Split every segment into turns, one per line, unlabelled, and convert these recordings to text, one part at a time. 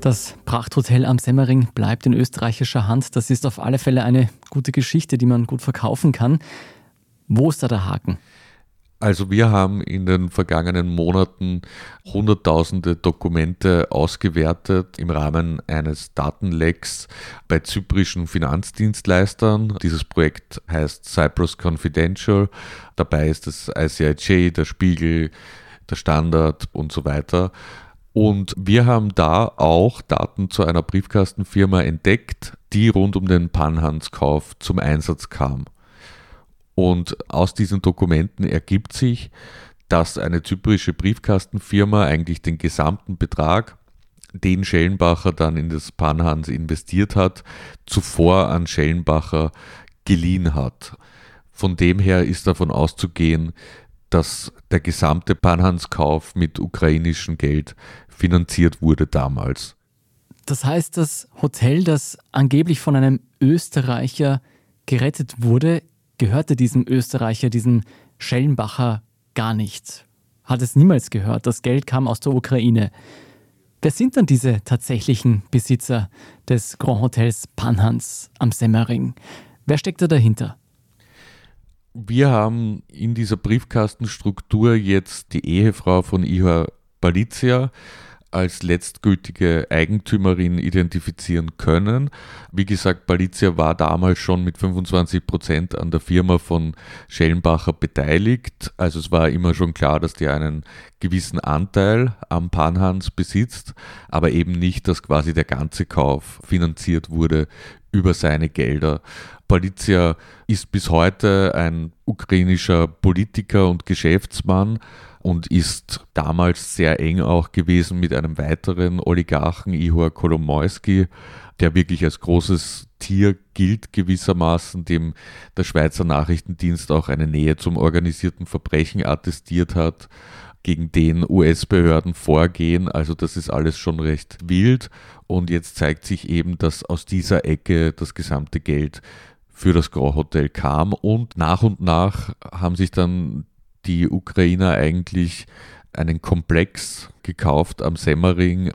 Das Prachthotel am Semmering bleibt in österreichischer Hand. Das ist auf alle Fälle eine gute Geschichte, die man gut verkaufen kann. Wo ist da der Haken?
Also wir haben in den vergangenen Monaten hunderttausende Dokumente ausgewertet im Rahmen eines Datenlecks bei zyprischen Finanzdienstleistern. Dieses Projekt heißt Cyprus Confidential. Dabei ist das ICIJ, der Spiegel, der Standard und so weiter. Und wir haben da auch Daten zu einer Briefkastenfirma entdeckt, die rund um den Panhans-Kauf zum Einsatz kam. Und aus diesen Dokumenten ergibt sich, dass eine zyprische Briefkastenfirma eigentlich den gesamten Betrag, den Schellenbacher dann in das Panhans investiert hat, zuvor an Schellenbacher geliehen hat. Von dem her ist davon auszugehen, dass der gesamte Panhans-Kauf mit ukrainischem Geld finanziert wurde damals.
Das heißt, das Hotel, das angeblich von einem Österreicher gerettet wurde, gehörte diesem Österreicher, diesem Schellenbacher, gar nicht. Hat es niemals gehört. Das Geld kam aus der Ukraine. Wer sind dann diese tatsächlichen Besitzer des Grand Hotels Panhans am Semmering? Wer steckt da dahinter?
Wir haben in dieser Briefkastenstruktur jetzt die Ehefrau von Ihor Balizia als letztgültige Eigentümerin identifizieren können. Wie gesagt, Balizia war damals schon mit 25 Prozent an der Firma von Schellenbacher beteiligt. Also es war immer schon klar, dass die einen gewissen Anteil am Panhans besitzt, aber eben nicht, dass quasi der ganze Kauf finanziert wurde über seine Gelder. Palizia ist bis heute ein ukrainischer Politiker und Geschäftsmann und ist damals sehr eng auch gewesen mit einem weiteren Oligarchen, Ihor Kolomoisky, der wirklich als großes Tier gilt gewissermaßen, dem der Schweizer Nachrichtendienst auch eine Nähe zum organisierten Verbrechen attestiert hat gegen den US-Behörden vorgehen. Also das ist alles schon recht wild. Und jetzt zeigt sich eben, dass aus dieser Ecke das gesamte Geld für das Grand Hotel kam. Und nach und nach haben sich dann die Ukrainer eigentlich einen Komplex gekauft am Semmering.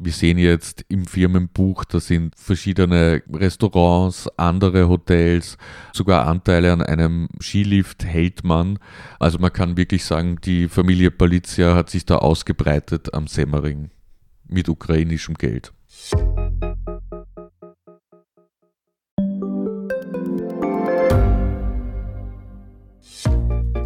Wir sehen jetzt im Firmenbuch, da sind verschiedene Restaurants, andere Hotels, sogar Anteile an einem Skilift hält man. Also man kann wirklich sagen, die Familie Palizia hat sich da ausgebreitet am Semmering mit ukrainischem Geld.